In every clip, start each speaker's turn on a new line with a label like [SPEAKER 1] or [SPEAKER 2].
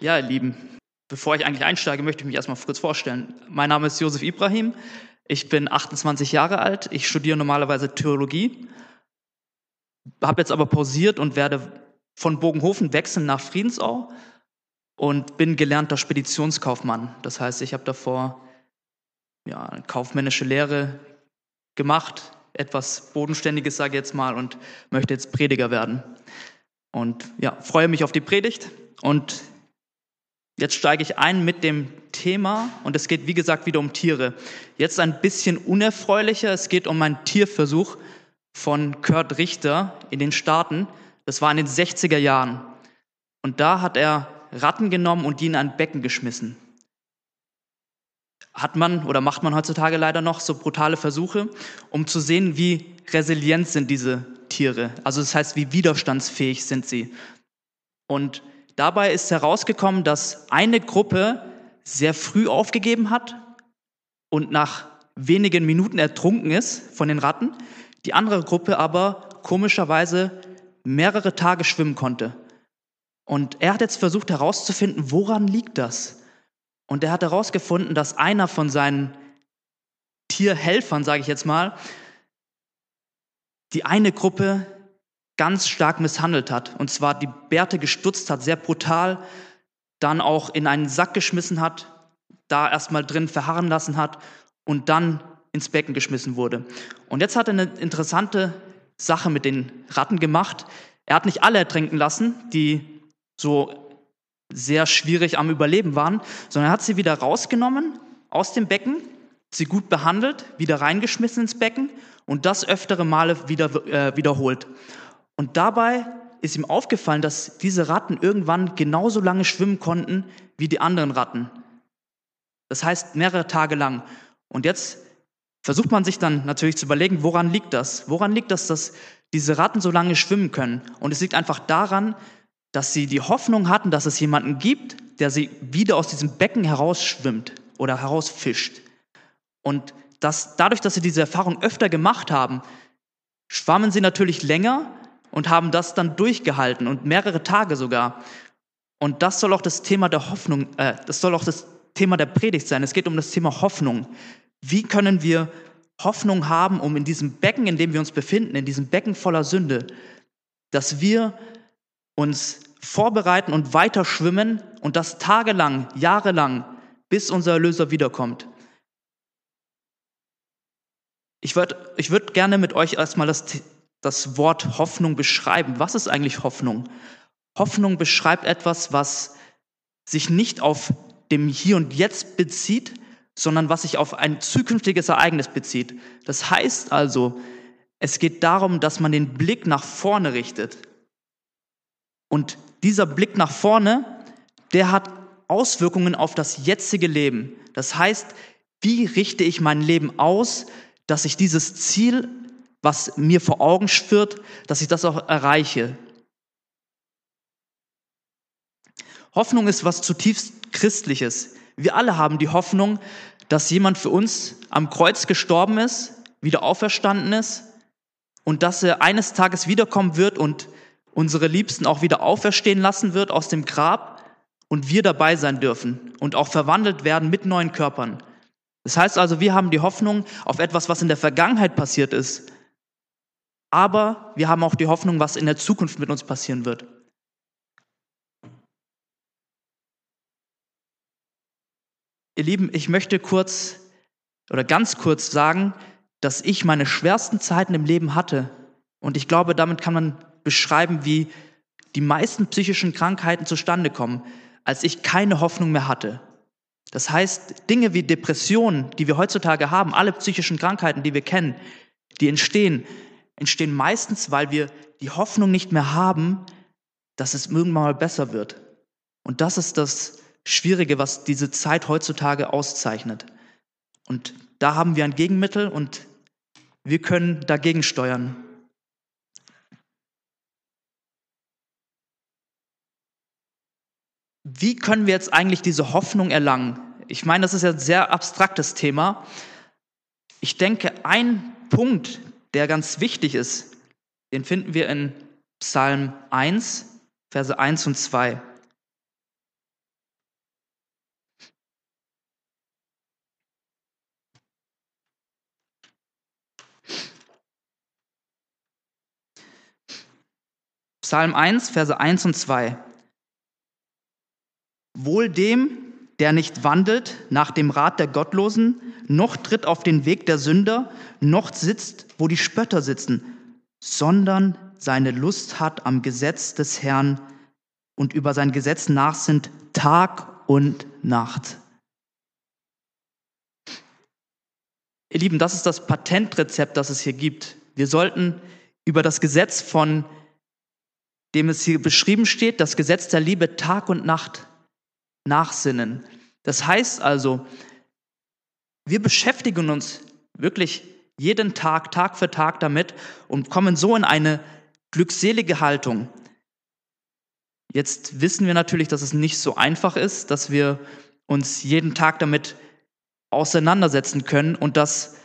[SPEAKER 1] Ja, ihr Lieben, bevor ich eigentlich einsteige, möchte ich mich erstmal kurz vorstellen. Mein Name ist Josef Ibrahim. Ich bin 28 Jahre alt. Ich studiere normalerweise Theologie. Habe jetzt aber pausiert und werde von Bogenhofen wechseln nach Friedensau und bin gelernter Speditionskaufmann. Das heißt, ich habe davor ja, eine kaufmännische Lehre gemacht, etwas Bodenständiges, sage ich jetzt mal, und möchte jetzt Prediger werden. Und ja, freue mich auf die Predigt und Jetzt steige ich ein mit dem Thema und es geht, wie gesagt, wieder um Tiere. Jetzt ein bisschen unerfreulicher. Es geht um einen Tierversuch von Kurt Richter in den Staaten. Das war in den 60er Jahren. Und da hat er Ratten genommen und die in ein Becken geschmissen. Hat man oder macht man heutzutage leider noch so brutale Versuche, um zu sehen, wie resilient sind diese Tiere. Also das heißt, wie widerstandsfähig sind sie. Und Dabei ist herausgekommen, dass eine Gruppe sehr früh aufgegeben hat und nach wenigen Minuten ertrunken ist von den Ratten, die andere Gruppe aber komischerweise mehrere Tage schwimmen konnte. Und er hat jetzt versucht herauszufinden, woran liegt das? Und er hat herausgefunden, dass einer von seinen Tierhelfern, sage ich jetzt mal, die eine Gruppe ganz stark misshandelt hat. Und zwar die Bärte gestutzt hat, sehr brutal, dann auch in einen Sack geschmissen hat, da erstmal drin verharren lassen hat und dann ins Becken geschmissen wurde. Und jetzt hat er eine interessante Sache mit den Ratten gemacht. Er hat nicht alle ertrinken lassen, die so sehr schwierig am Überleben waren, sondern er hat sie wieder rausgenommen aus dem Becken, sie gut behandelt, wieder reingeschmissen ins Becken und das öftere Male wieder, äh, wiederholt. Und dabei ist ihm aufgefallen, dass diese Ratten irgendwann genauso lange schwimmen konnten wie die anderen Ratten. Das heißt mehrere Tage lang. Und jetzt versucht man sich dann natürlich zu überlegen, woran liegt das? Woran liegt das, dass diese Ratten so lange schwimmen können? Und es liegt einfach daran, dass sie die Hoffnung hatten, dass es jemanden gibt, der sie wieder aus diesem Becken herausschwimmt oder herausfischt. Und dass, dadurch, dass sie diese Erfahrung öfter gemacht haben, schwammen sie natürlich länger und haben das dann durchgehalten und mehrere Tage sogar. Und das soll auch das Thema der Hoffnung, äh, das soll auch das Thema der Predigt sein. Es geht um das Thema Hoffnung. Wie können wir Hoffnung haben, um in diesem Becken, in dem wir uns befinden, in diesem Becken voller Sünde, dass wir uns vorbereiten und weiter schwimmen und das tagelang, jahrelang, bis unser Erlöser wiederkommt. Ich würde ich würd gerne mit euch erstmal das das Wort Hoffnung beschreiben. Was ist eigentlich Hoffnung? Hoffnung beschreibt etwas, was sich nicht auf dem Hier und Jetzt bezieht, sondern was sich auf ein zukünftiges Ereignis bezieht. Das heißt also, es geht darum, dass man den Blick nach vorne richtet. Und dieser Blick nach vorne, der hat Auswirkungen auf das jetzige Leben. Das heißt, wie richte ich mein Leben aus, dass ich dieses Ziel was mir vor Augen schwirrt, dass ich das auch erreiche. Hoffnung ist was zutiefst Christliches. Wir alle haben die Hoffnung, dass jemand für uns am Kreuz gestorben ist, wieder auferstanden ist und dass er eines Tages wiederkommen wird und unsere Liebsten auch wieder auferstehen lassen wird aus dem Grab und wir dabei sein dürfen und auch verwandelt werden mit neuen Körpern. Das heißt also, wir haben die Hoffnung auf etwas, was in der Vergangenheit passiert ist, aber wir haben auch die Hoffnung, was in der Zukunft mit uns passieren wird. Ihr Lieben, ich möchte kurz oder ganz kurz sagen, dass ich meine schwersten Zeiten im Leben hatte. Und ich glaube, damit kann man beschreiben, wie die meisten psychischen Krankheiten zustande kommen, als ich keine Hoffnung mehr hatte. Das heißt, Dinge wie Depressionen, die wir heutzutage haben, alle psychischen Krankheiten, die wir kennen, die entstehen, entstehen meistens, weil wir die Hoffnung nicht mehr haben, dass es irgendwann mal besser wird. Und das ist das Schwierige, was diese Zeit heutzutage auszeichnet. Und da haben wir ein Gegenmittel und wir können dagegen steuern. Wie können wir jetzt eigentlich diese Hoffnung erlangen? Ich meine, das ist ja ein sehr abstraktes Thema. Ich denke, ein Punkt, der ganz wichtig ist, den finden wir in Psalm 1, Verse 1 und 2. Psalm 1, Verse 1 und 2. Wohl dem, der nicht wandelt nach dem Rat der Gottlosen, noch tritt auf den Weg der Sünder, noch sitzt, wo die Spötter sitzen, sondern seine Lust hat am Gesetz des Herrn und über sein Gesetz nachsinnt Tag und Nacht. Ihr Lieben, das ist das Patentrezept, das es hier gibt. Wir sollten über das Gesetz, von dem es hier beschrieben steht, das Gesetz der Liebe Tag und Nacht nachsinnen. Das heißt also, wir beschäftigen uns wirklich jeden Tag, Tag für Tag damit und kommen so in eine glückselige Haltung. Jetzt wissen wir natürlich, dass es nicht so einfach ist, dass wir uns jeden Tag damit auseinandersetzen können und dass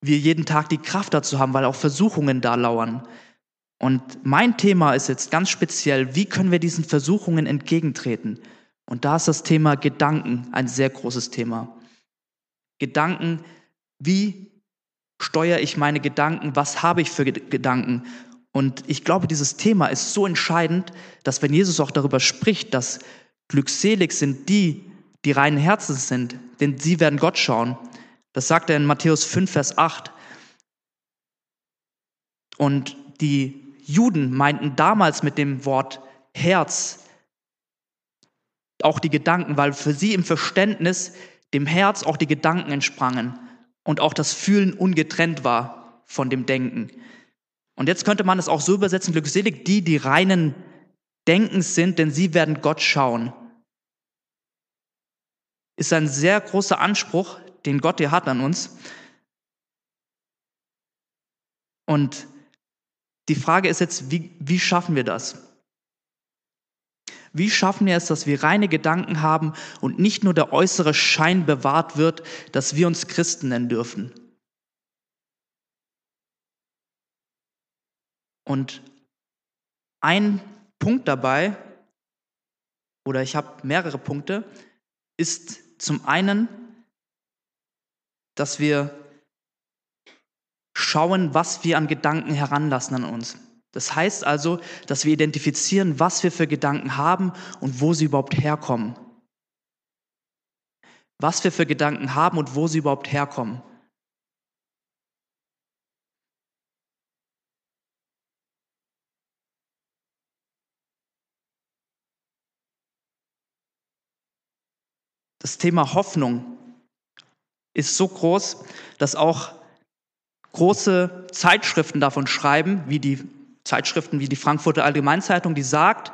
[SPEAKER 1] wir jeden Tag die Kraft dazu haben, weil auch Versuchungen da lauern. Und mein Thema ist jetzt ganz speziell, wie können wir diesen Versuchungen entgegentreten? Und da ist das Thema Gedanken ein sehr großes Thema. Gedanken, wie steuere ich meine Gedanken, was habe ich für Gedanken? Und ich glaube, dieses Thema ist so entscheidend, dass wenn Jesus auch darüber spricht, dass glückselig sind die, die reinen Herzens sind, denn sie werden Gott schauen. Das sagt er in Matthäus 5, Vers 8. Und die Juden meinten damals mit dem Wort Herz auch die Gedanken, weil für sie im Verständnis dem Herz auch die Gedanken entsprangen und auch das Fühlen ungetrennt war von dem Denken. Und jetzt könnte man es auch so übersetzen, glückselig die, die reinen Denkens sind, denn sie werden Gott schauen. Ist ein sehr großer Anspruch, den Gott hier hat an uns. Und die Frage ist jetzt, wie, wie schaffen wir das? Wie schaffen wir es, dass wir reine Gedanken haben und nicht nur der äußere Schein bewahrt wird, dass wir uns Christen nennen dürfen? Und ein Punkt dabei, oder ich habe mehrere Punkte, ist zum einen, dass wir schauen, was wir an Gedanken heranlassen an uns. Das heißt also, dass wir identifizieren, was wir für Gedanken haben und wo sie überhaupt herkommen. Was wir für Gedanken haben und wo sie überhaupt herkommen. Das Thema Hoffnung ist so groß, dass auch große Zeitschriften davon schreiben, wie die Zeitschriften wie die Frankfurter Allgemeinzeitung, die sagt,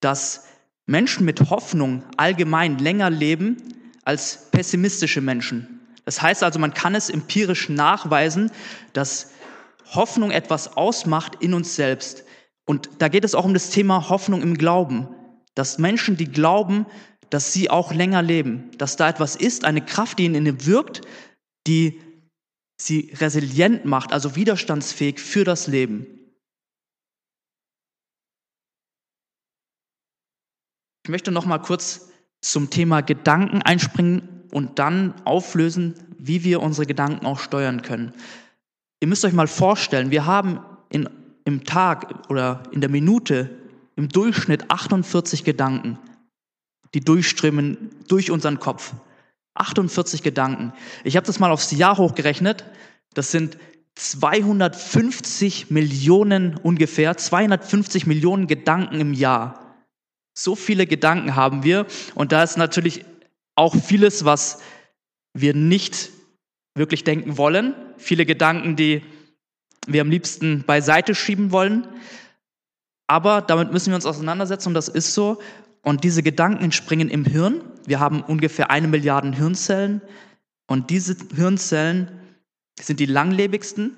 [SPEAKER 1] dass Menschen mit Hoffnung allgemein länger leben als pessimistische Menschen. Das heißt also, man kann es empirisch nachweisen, dass Hoffnung etwas ausmacht in uns selbst. Und da geht es auch um das Thema Hoffnung im Glauben, dass Menschen, die glauben, dass sie auch länger leben, dass da etwas ist, eine Kraft, die in ihnen wirkt, die sie resilient macht, also widerstandsfähig für das Leben. Ich möchte noch mal kurz zum Thema Gedanken einspringen und dann auflösen, wie wir unsere Gedanken auch steuern können. Ihr müsst euch mal vorstellen, wir haben in, im Tag oder in der Minute im Durchschnitt 48 Gedanken, die durchströmen durch unseren Kopf. 48 Gedanken. Ich habe das mal aufs Jahr hochgerechnet. Das sind 250 Millionen ungefähr, 250 Millionen Gedanken im Jahr. So viele Gedanken haben wir und da ist natürlich auch vieles, was wir nicht wirklich denken wollen. Viele Gedanken, die wir am liebsten beiseite schieben wollen. Aber damit müssen wir uns auseinandersetzen und das ist so. Und diese Gedanken entspringen im Hirn. Wir haben ungefähr eine Milliarde Hirnzellen und diese Hirnzellen sind die langlebigsten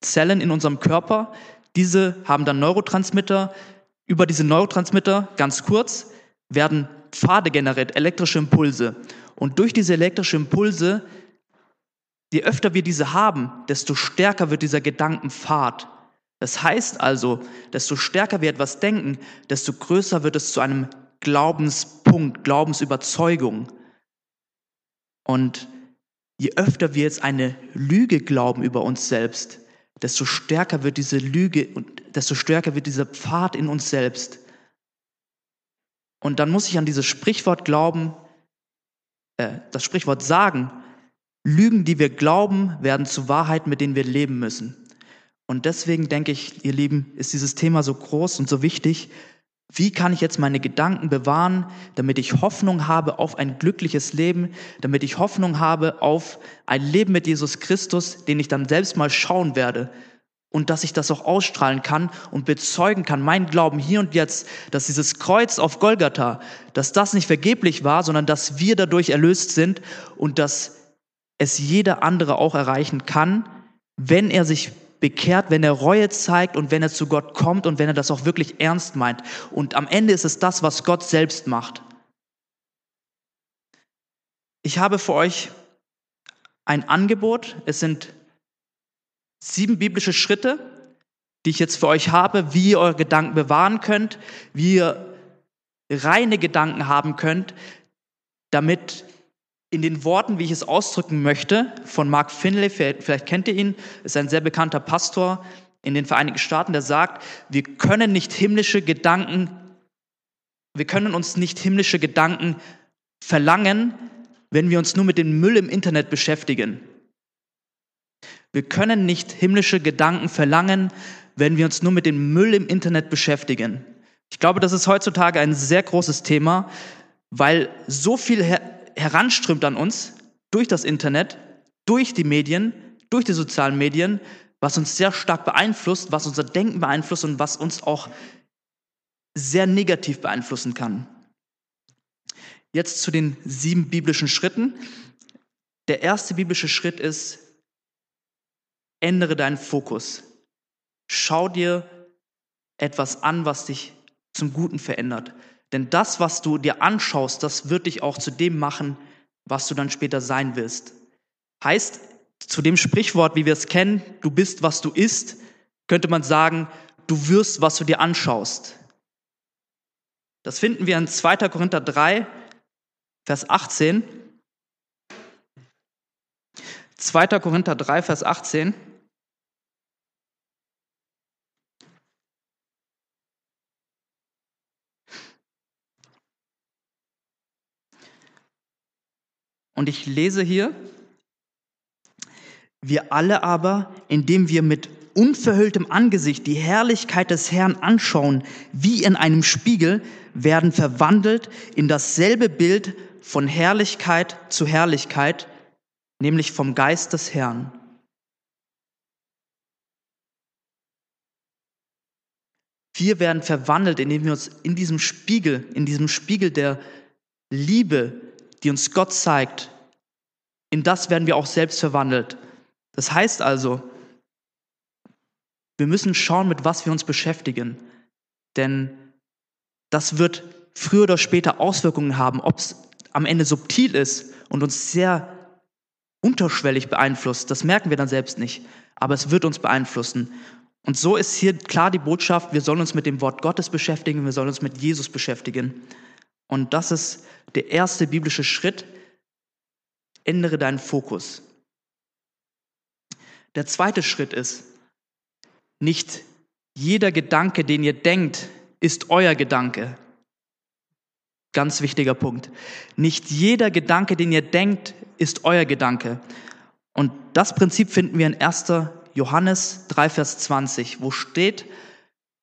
[SPEAKER 1] Zellen in unserem Körper. Diese haben dann Neurotransmitter, über diese Neurotransmitter, ganz kurz, werden Pfade generiert, elektrische Impulse. Und durch diese elektrischen Impulse, je öfter wir diese haben, desto stärker wird dieser Gedankenpfad. Das heißt also, desto stärker wir etwas denken, desto größer wird es zu einem Glaubenspunkt, Glaubensüberzeugung. Und je öfter wir jetzt eine Lüge glauben über uns selbst, desto stärker wird diese Lüge und desto stärker wird dieser Pfad in uns selbst. Und dann muss ich an dieses Sprichwort glauben, äh, das Sprichwort sagen, Lügen, die wir glauben, werden zu Wahrheiten, mit denen wir leben müssen. Und deswegen denke ich, ihr Lieben, ist dieses Thema so groß und so wichtig. Wie kann ich jetzt meine Gedanken bewahren, damit ich Hoffnung habe auf ein glückliches Leben, damit ich Hoffnung habe auf ein Leben mit Jesus Christus, den ich dann selbst mal schauen werde und dass ich das auch ausstrahlen kann und bezeugen kann, mein Glauben hier und jetzt, dass dieses Kreuz auf Golgatha, dass das nicht vergeblich war, sondern dass wir dadurch erlöst sind und dass es jeder andere auch erreichen kann, wenn er sich bekehrt, wenn er Reue zeigt und wenn er zu Gott kommt und wenn er das auch wirklich ernst meint. Und am Ende ist es das, was Gott selbst macht. Ich habe für euch ein Angebot. Es sind sieben biblische Schritte, die ich jetzt für euch habe, wie ihr eure Gedanken bewahren könnt, wie ihr reine Gedanken haben könnt, damit in den Worten, wie ich es ausdrücken möchte, von Mark Finley, vielleicht kennt ihr ihn, ist ein sehr bekannter Pastor in den Vereinigten Staaten, der sagt, wir können nicht himmlische Gedanken, wir können uns nicht himmlische Gedanken verlangen, wenn wir uns nur mit dem Müll im Internet beschäftigen. Wir können nicht himmlische Gedanken verlangen, wenn wir uns nur mit dem Müll im Internet beschäftigen. Ich glaube, das ist heutzutage ein sehr großes Thema, weil so viel heranströmt an uns durch das Internet, durch die Medien, durch die sozialen Medien, was uns sehr stark beeinflusst, was unser Denken beeinflusst und was uns auch sehr negativ beeinflussen kann. Jetzt zu den sieben biblischen Schritten. Der erste biblische Schritt ist, Ändere deinen Fokus. Schau dir etwas an, was dich zum Guten verändert. Denn das, was du dir anschaust, das wird dich auch zu dem machen, was du dann später sein wirst. Heißt, zu dem Sprichwort, wie wir es kennen, du bist, was du isst, könnte man sagen, du wirst, was du dir anschaust. Das finden wir in 2. Korinther 3, Vers 18. 2. Korinther 3, Vers 18. Und ich lese hier, wir alle aber, indem wir mit unverhülltem Angesicht die Herrlichkeit des Herrn anschauen, wie in einem Spiegel, werden verwandelt in dasselbe Bild von Herrlichkeit zu Herrlichkeit, nämlich vom Geist des Herrn. Wir werden verwandelt, indem wir uns in diesem Spiegel, in diesem Spiegel der Liebe, die uns Gott zeigt, in das werden wir auch selbst verwandelt. Das heißt also, wir müssen schauen, mit was wir uns beschäftigen. Denn das wird früher oder später Auswirkungen haben, ob es am Ende subtil ist und uns sehr unterschwellig beeinflusst. Das merken wir dann selbst nicht, aber es wird uns beeinflussen. Und so ist hier klar die Botschaft, wir sollen uns mit dem Wort Gottes beschäftigen, wir sollen uns mit Jesus beschäftigen. Und das ist der erste biblische Schritt. Ändere deinen Fokus. Der zweite Schritt ist, nicht jeder Gedanke, den ihr denkt, ist euer Gedanke. Ganz wichtiger Punkt. Nicht jeder Gedanke, den ihr denkt, ist euer Gedanke. Und das Prinzip finden wir in 1. Johannes 3, Vers 20, wo steht,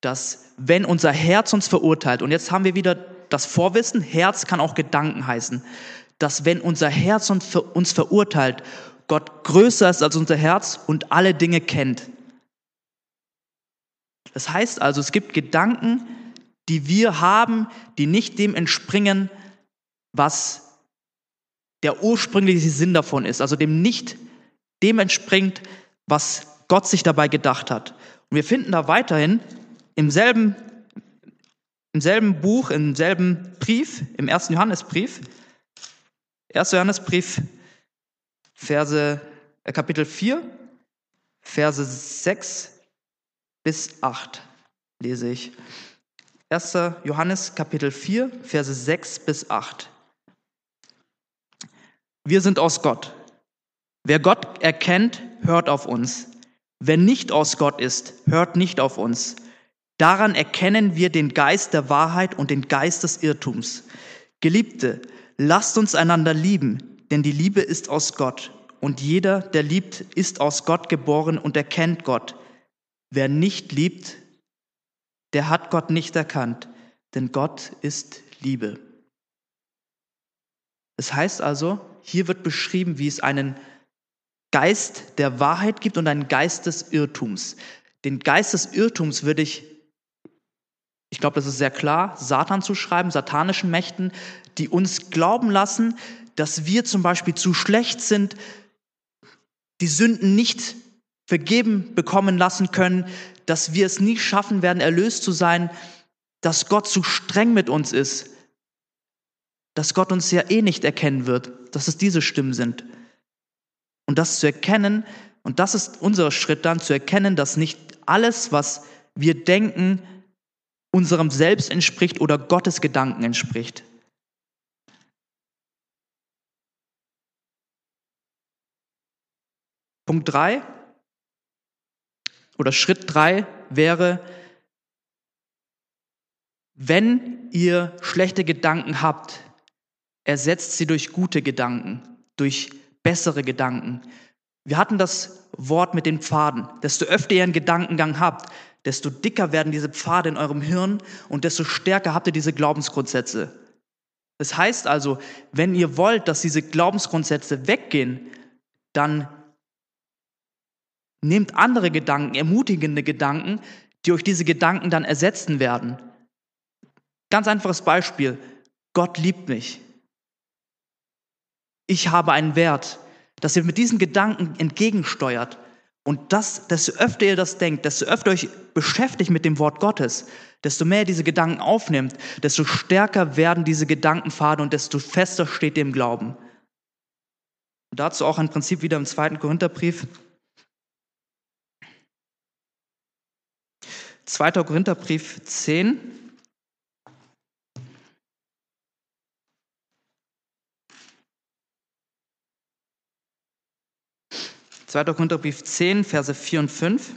[SPEAKER 1] dass wenn unser Herz uns verurteilt, und jetzt haben wir wieder das Vorwissen, Herz kann auch Gedanken heißen, dass wenn unser Herz uns verurteilt, Gott größer ist als unser Herz und alle Dinge kennt. Das heißt also, es gibt Gedanken, die wir haben, die nicht dem entspringen, was der ursprüngliche Sinn davon ist, also dem nicht dem entspringt, was Gott sich dabei gedacht hat. Und wir finden da weiterhin im selben im selben Buch, im selben Brief, im ersten Johannesbrief, 1. Johannesbrief, Verse, äh, Kapitel 4, Verse 6 bis 8 lese ich. 1. Johannes Kapitel 4, Verse 6 bis 8. Wir sind aus Gott. Wer Gott erkennt, hört auf uns. Wer nicht aus Gott ist, hört nicht auf uns. Daran erkennen wir den Geist der Wahrheit und den Geist des Irrtums. Geliebte, lasst uns einander lieben, denn die Liebe ist aus Gott. Und jeder, der liebt, ist aus Gott geboren und erkennt Gott. Wer nicht liebt, der hat Gott nicht erkannt, denn Gott ist Liebe. Das heißt also, hier wird beschrieben, wie es einen Geist der Wahrheit gibt und einen Geist des Irrtums. Den Geist des Irrtums würde ich ich glaube, das ist sehr klar, Satan zu schreiben, satanischen Mächten, die uns glauben lassen, dass wir zum Beispiel zu schlecht sind, die Sünden nicht vergeben bekommen lassen können, dass wir es nie schaffen werden, erlöst zu sein, dass Gott zu streng mit uns ist, dass Gott uns ja eh nicht erkennen wird, dass es diese Stimmen sind. Und das zu erkennen, und das ist unser Schritt dann, zu erkennen, dass nicht alles, was wir denken, unserem Selbst entspricht oder Gottes Gedanken entspricht. Punkt 3 oder Schritt 3 wäre, wenn ihr schlechte Gedanken habt, ersetzt sie durch gute Gedanken, durch bessere Gedanken. Wir hatten das Wort mit den Pfaden. Desto öfter ihr einen Gedankengang habt, desto dicker werden diese Pfade in eurem Hirn und desto stärker habt ihr diese Glaubensgrundsätze. Das heißt also, wenn ihr wollt, dass diese Glaubensgrundsätze weggehen, dann nehmt andere Gedanken, ermutigende Gedanken, die euch diese Gedanken dann ersetzen werden. Ganz einfaches Beispiel. Gott liebt mich. Ich habe einen Wert, dass ihr mit diesen Gedanken entgegensteuert. Und das, desto öfter ihr das denkt, desto öfter euch beschäftigt mit dem Wort Gottes, desto mehr ihr diese Gedanken aufnimmt, desto stärker werden diese Gedankenpfade und desto fester steht ihr im Glauben. Und dazu auch ein Prinzip wieder im zweiten Korintherbrief. 2. Korintherbrief 10. 2. Korintherbrief 10, Verse 4 und 5.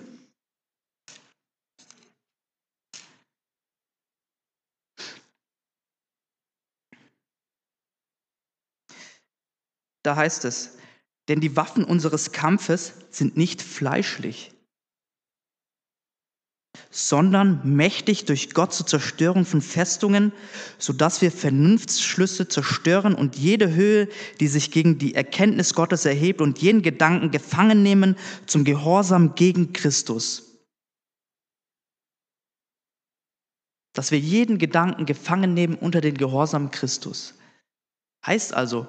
[SPEAKER 1] Da heißt es, denn die Waffen unseres Kampfes sind nicht fleischlich, sondern mächtig durch Gott zur Zerstörung von Festungen, so dass wir Vernunftsschlüsse zerstören und jede Höhe, die sich gegen die Erkenntnis Gottes erhebt und jeden Gedanken gefangen nehmen zum Gehorsam gegen Christus. Dass wir jeden Gedanken gefangen nehmen unter den Gehorsam Christus. Heißt also,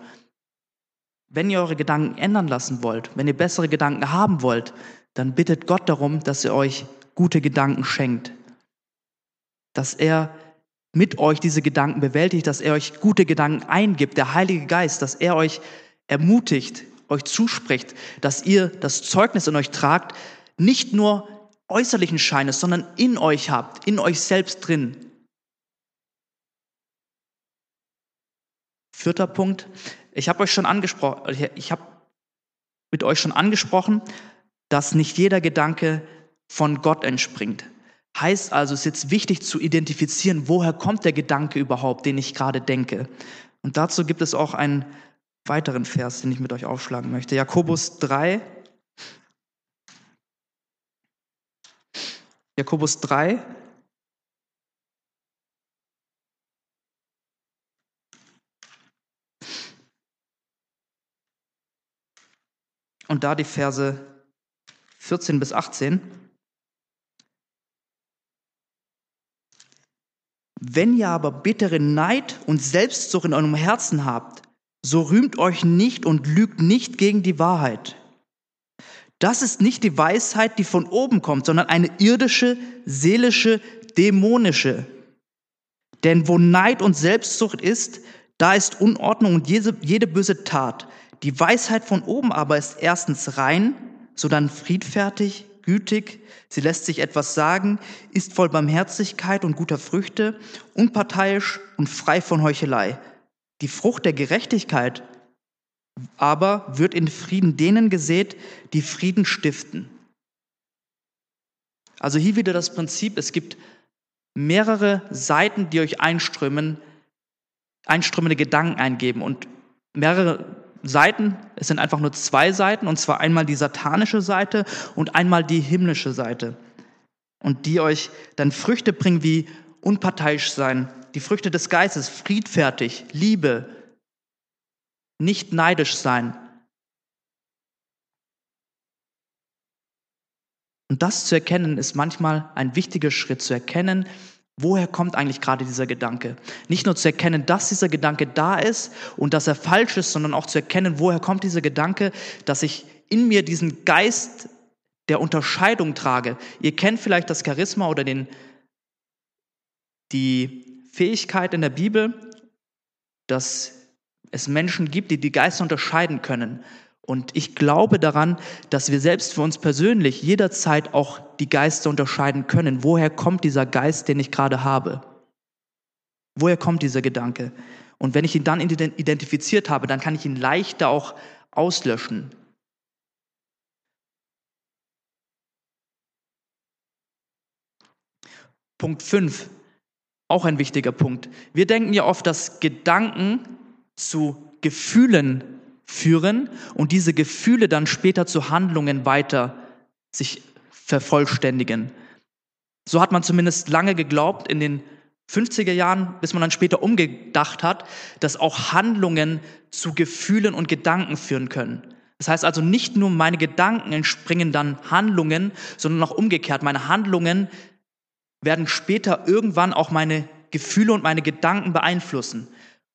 [SPEAKER 1] wenn ihr eure Gedanken ändern lassen wollt, wenn ihr bessere Gedanken haben wollt, dann bittet Gott darum, dass er euch gute Gedanken schenkt. Dass er mit euch diese Gedanken bewältigt, dass er euch gute Gedanken eingibt, der Heilige Geist, dass er euch ermutigt, euch zuspricht, dass ihr das Zeugnis in euch tragt, nicht nur äußerlichen Scheines, sondern in euch habt, in euch selbst drin. Vierter Punkt. Ich habe euch schon angesprochen, ich habe mit euch schon angesprochen, dass nicht jeder Gedanke von Gott entspringt. Heißt also, es ist jetzt wichtig zu identifizieren, woher kommt der Gedanke überhaupt, den ich gerade denke. Und dazu gibt es auch einen weiteren Vers, den ich mit euch aufschlagen möchte. Jakobus 3. Jakobus 3. Und da die Verse 14 bis 18. Wenn ihr aber bittere Neid und Selbstsucht in eurem Herzen habt, so rühmt euch nicht und lügt nicht gegen die Wahrheit. Das ist nicht die Weisheit, die von oben kommt, sondern eine irdische, seelische, dämonische. Denn wo Neid und Selbstsucht ist, da ist Unordnung und jede, jede böse Tat. Die Weisheit von oben aber ist erstens rein, sodann friedfertig, gütig, sie lässt sich etwas sagen, ist voll Barmherzigkeit und guter Früchte, unparteiisch und frei von Heuchelei. Die Frucht der Gerechtigkeit aber wird in Frieden denen gesät, die Frieden stiften. Also hier wieder das Prinzip, es gibt mehrere Seiten, die euch einströmen, einströmende Gedanken eingeben und mehrere Seiten, es sind einfach nur zwei Seiten, und zwar einmal die satanische Seite und einmal die himmlische Seite. Und die euch dann Früchte bringen wie unparteiisch sein, die Früchte des Geistes, friedfertig, Liebe, nicht neidisch sein. Und das zu erkennen ist manchmal ein wichtiger Schritt, zu erkennen, woher kommt eigentlich gerade dieser Gedanke. Nicht nur zu erkennen, dass dieser Gedanke da ist und dass er falsch ist, sondern auch zu erkennen, woher kommt dieser Gedanke, dass ich in mir diesen Geist der Unterscheidung trage. Ihr kennt vielleicht das Charisma oder den, die Fähigkeit in der Bibel, dass es Menschen gibt, die die Geister unterscheiden können. Und ich glaube daran, dass wir selbst für uns persönlich jederzeit auch die Geister unterscheiden können. Woher kommt dieser Geist, den ich gerade habe? Woher kommt dieser Gedanke? Und wenn ich ihn dann identifiziert habe, dann kann ich ihn leichter auch auslöschen. Punkt 5, auch ein wichtiger Punkt. Wir denken ja oft, dass Gedanken zu Gefühlen führen und diese Gefühle dann später zu Handlungen weiter sich vervollständigen. So hat man zumindest lange geglaubt in den 50er Jahren, bis man dann später umgedacht hat, dass auch Handlungen zu Gefühlen und Gedanken führen können. Das heißt also nicht nur meine Gedanken entspringen dann Handlungen, sondern auch umgekehrt. Meine Handlungen werden später irgendwann auch meine Gefühle und meine Gedanken beeinflussen.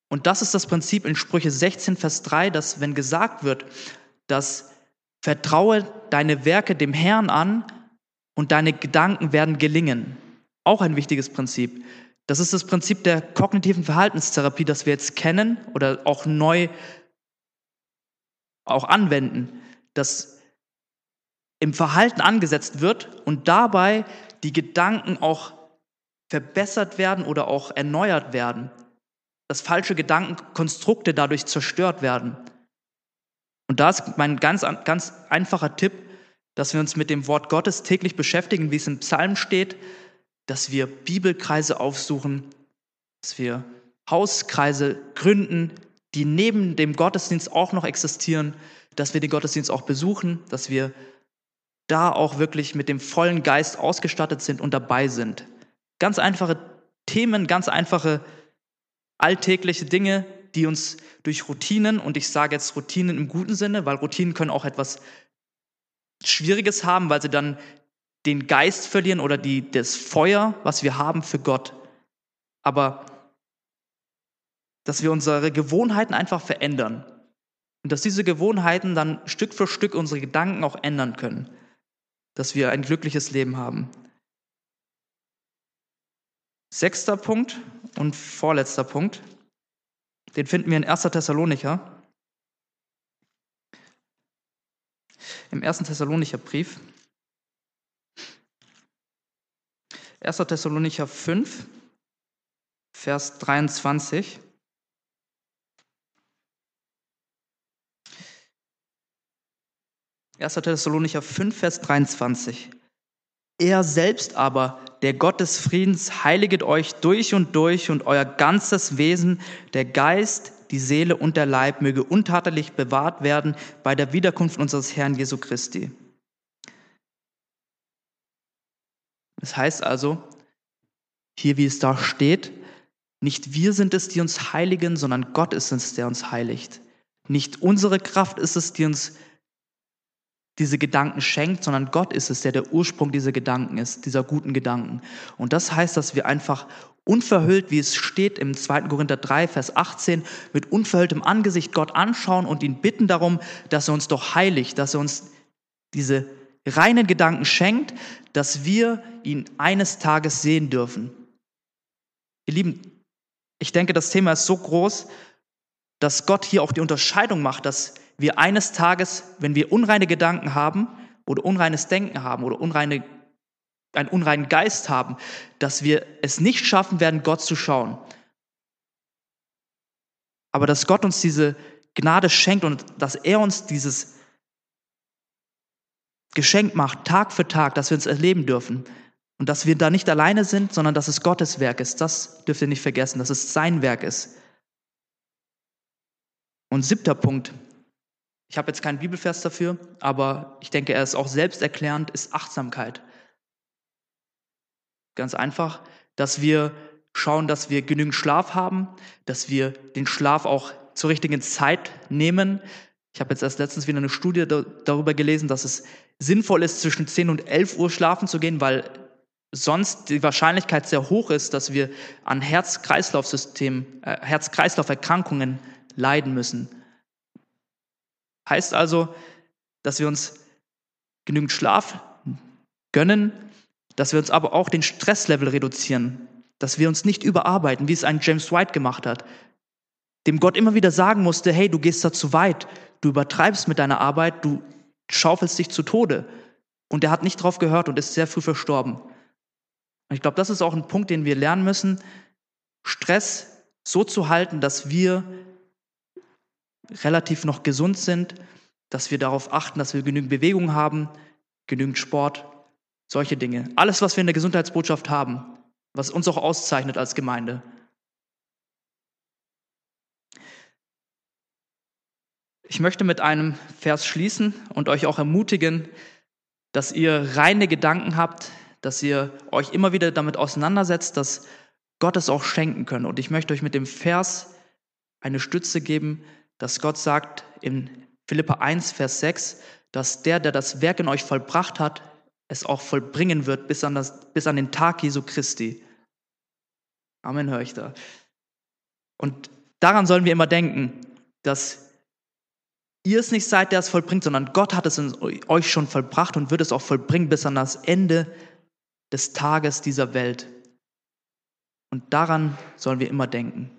[SPEAKER 1] Und das ist das Prinzip in Sprüche 16, Vers 3, dass wenn gesagt wird, dass vertraue deine Werke dem Herrn an und deine Gedanken werden gelingen. Auch ein wichtiges Prinzip. Das ist das Prinzip der kognitiven Verhaltenstherapie, das wir jetzt kennen oder auch neu auch anwenden, dass im Verhalten angesetzt wird und dabei die Gedanken auch verbessert werden oder auch erneuert werden dass falsche Gedankenkonstrukte dadurch zerstört werden. Und da ist mein ganz, ganz einfacher Tipp, dass wir uns mit dem Wort Gottes täglich beschäftigen, wie es im Psalm steht, dass wir Bibelkreise aufsuchen, dass wir Hauskreise gründen, die neben dem Gottesdienst auch noch existieren, dass wir den Gottesdienst auch besuchen, dass wir da auch wirklich mit dem vollen Geist ausgestattet sind und dabei sind. Ganz einfache Themen, ganz einfache alltägliche Dinge, die uns durch Routinen, und ich sage jetzt Routinen im guten Sinne, weil Routinen können auch etwas Schwieriges haben, weil sie dann den Geist verlieren oder die, das Feuer, was wir haben für Gott. Aber dass wir unsere Gewohnheiten einfach verändern und dass diese Gewohnheiten dann Stück für Stück unsere Gedanken auch ändern können, dass wir ein glückliches Leben haben. Sechster Punkt und vorletzter Punkt, den finden wir in 1. Thessalonicher. Im 1. Thessalonicher Brief. 1. Thessalonicher 5, Vers 23. Erster Thessalonicher 5, Vers 23. Er selbst aber, der Gott des Friedens, heiliget euch durch und durch und euer ganzes Wesen, der Geist, die Seele und der Leib möge untadelig bewahrt werden bei der Wiederkunft unseres Herrn Jesu Christi. Das heißt also, hier wie es da steht, nicht wir sind es, die uns heiligen, sondern Gott ist es, der uns heiligt. Nicht unsere Kraft ist es, die uns diese Gedanken schenkt, sondern Gott ist es, der der Ursprung dieser Gedanken ist, dieser guten Gedanken. Und das heißt, dass wir einfach unverhüllt, wie es steht im 2. Korinther 3, Vers 18, mit unverhülltem Angesicht Gott anschauen und ihn bitten darum, dass er uns doch heiligt, dass er uns diese reinen Gedanken schenkt, dass wir ihn eines Tages sehen dürfen. Ihr Lieben, ich denke, das Thema ist so groß, dass Gott hier auch die Unterscheidung macht, dass wir eines Tages, wenn wir unreine Gedanken haben oder unreines Denken haben oder unreine, einen unreinen Geist haben, dass wir es nicht schaffen werden, Gott zu schauen. Aber dass Gott uns diese Gnade schenkt und dass er uns dieses Geschenk macht, Tag für Tag, dass wir uns erleben dürfen. Und dass wir da nicht alleine sind, sondern dass es Gottes Werk ist. Das dürft ihr nicht vergessen, dass es sein Werk ist. Und siebter Punkt, ich habe jetzt keinen Bibelvers dafür, aber ich denke, er ist auch selbsterklärend, ist Achtsamkeit. Ganz einfach, dass wir schauen, dass wir genügend Schlaf haben, dass wir den Schlaf auch zur richtigen Zeit nehmen. Ich habe jetzt erst letztens wieder eine Studie darüber gelesen, dass es sinnvoll ist, zwischen 10 und 11 Uhr schlafen zu gehen, weil sonst die Wahrscheinlichkeit sehr hoch ist, dass wir an Herz-Kreislauf-System, äh, Herz-Kreislauf-Erkrankungen leiden müssen. Heißt also, dass wir uns genügend Schlaf gönnen, dass wir uns aber auch den Stresslevel reduzieren, dass wir uns nicht überarbeiten, wie es ein James White gemacht hat, dem Gott immer wieder sagen musste, hey, du gehst da zu weit, du übertreibst mit deiner Arbeit, du schaufelst dich zu Tode. Und er hat nicht drauf gehört und ist sehr früh verstorben. Und ich glaube, das ist auch ein Punkt, den wir lernen müssen, Stress so zu halten, dass wir relativ noch gesund sind, dass wir darauf achten, dass wir genügend Bewegung haben, genügend Sport, solche Dinge. Alles, was wir in der Gesundheitsbotschaft haben, was uns auch auszeichnet als Gemeinde. Ich möchte mit einem Vers schließen und euch auch ermutigen, dass ihr reine Gedanken habt, dass ihr euch immer wieder damit auseinandersetzt, dass Gott es auch schenken kann. Und ich möchte euch mit dem Vers eine Stütze geben, dass Gott sagt in Philippa 1, Vers 6, dass der, der das Werk in euch vollbracht hat, es auch vollbringen wird bis an, das, bis an den Tag Jesu Christi. Amen, höre ich da. Und daran sollen wir immer denken, dass ihr es nicht seid, der es vollbringt, sondern Gott hat es in euch schon vollbracht und wird es auch vollbringen bis an das Ende des Tages dieser Welt. Und daran sollen wir immer denken.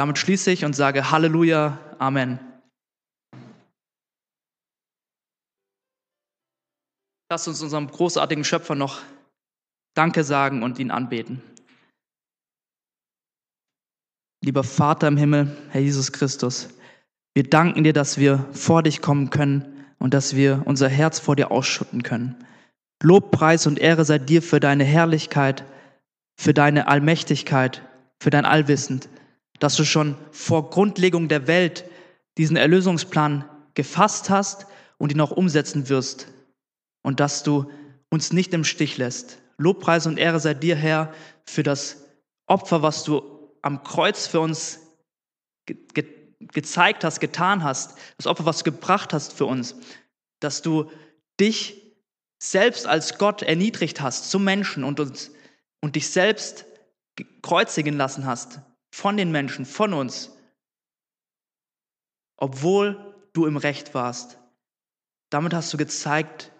[SPEAKER 1] Damit schließe ich und sage Halleluja, Amen. Lasst uns unserem großartigen Schöpfer noch Danke sagen und ihn anbeten. Lieber Vater im Himmel, Herr Jesus Christus, wir danken dir, dass wir vor dich kommen können und dass wir unser Herz vor dir ausschütten können. Lob, Preis und Ehre sei dir für deine Herrlichkeit, für deine Allmächtigkeit, für dein Allwissend dass du schon vor Grundlegung der Welt diesen Erlösungsplan gefasst hast und ihn auch umsetzen wirst und dass du uns nicht im Stich lässt. Lobpreis und Ehre sei dir, Herr, für das Opfer, was du am Kreuz für uns ge ge gezeigt hast, getan hast, das Opfer, was du gebracht hast für uns, dass du dich selbst als Gott erniedrigt hast zum Menschen und uns und dich selbst kreuzigen lassen hast, von den Menschen, von uns, obwohl du im Recht warst. Damit hast du gezeigt,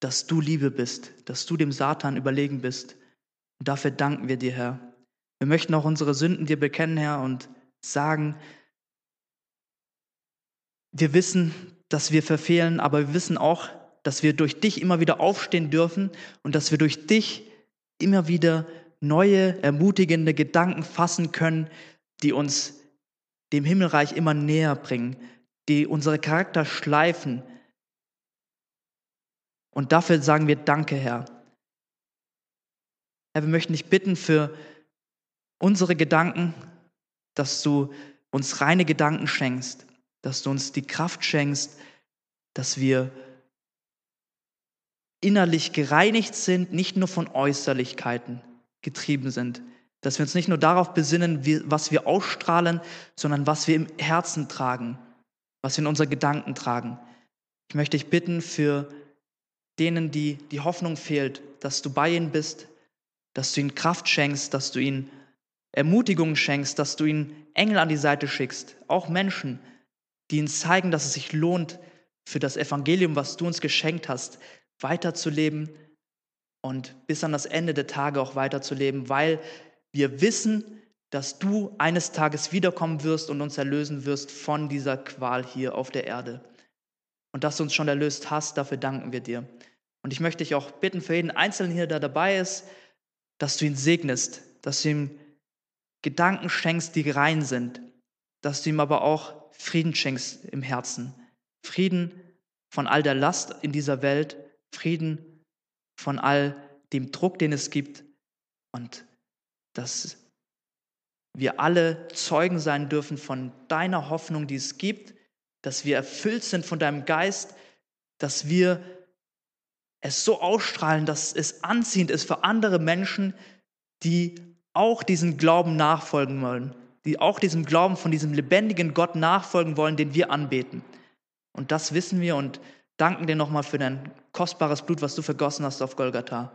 [SPEAKER 1] dass du Liebe bist, dass du dem Satan überlegen bist. Und dafür danken wir dir, Herr. Wir möchten auch unsere Sünden dir bekennen, Herr, und sagen, wir wissen, dass wir verfehlen, aber wir wissen auch, dass wir durch dich immer wieder aufstehen dürfen und dass wir durch dich immer wieder neue, ermutigende Gedanken fassen können, die uns dem Himmelreich immer näher bringen, die unsere Charakter schleifen. Und dafür sagen wir Danke, Herr. Herr, wir möchten dich bitten für unsere Gedanken, dass du uns reine Gedanken schenkst, dass du uns die Kraft schenkst, dass wir innerlich gereinigt sind, nicht nur von Äußerlichkeiten, getrieben sind. Dass wir uns nicht nur darauf besinnen, wie, was wir ausstrahlen, sondern was wir im Herzen tragen, was wir in unsere Gedanken tragen. Ich möchte dich bitten für denen, die die Hoffnung fehlt, dass du bei ihnen bist, dass du ihnen Kraft schenkst, dass du ihnen Ermutigung schenkst, dass du ihnen Engel an die Seite schickst, auch Menschen, die ihnen zeigen, dass es sich lohnt, für das Evangelium, was du uns geschenkt hast, weiterzuleben und bis an das Ende der Tage auch weiterzuleben, weil wir wissen, dass du eines Tages wiederkommen wirst und uns erlösen wirst von dieser Qual hier auf der Erde. Und dass du uns schon erlöst hast, dafür danken wir dir. Und ich möchte dich auch bitten für jeden Einzelnen hier, der dabei ist, dass du ihn segnest, dass du ihm Gedanken schenkst, die rein sind, dass du ihm aber auch Frieden schenkst im Herzen. Frieden von all der Last in dieser Welt, Frieden von all dem Druck, den es gibt und dass wir alle Zeugen sein dürfen von deiner Hoffnung, die es gibt, dass wir erfüllt sind von deinem Geist, dass wir es so ausstrahlen, dass es anziehend ist für andere Menschen, die auch diesem Glauben nachfolgen wollen, die auch diesem Glauben von diesem lebendigen Gott nachfolgen wollen, den wir anbeten. Und das wissen wir und danken dir nochmal für dein kostbares Blut, was du vergossen hast auf Golgatha.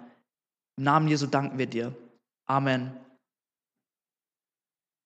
[SPEAKER 1] Im Namen Jesu danken wir dir. Amen.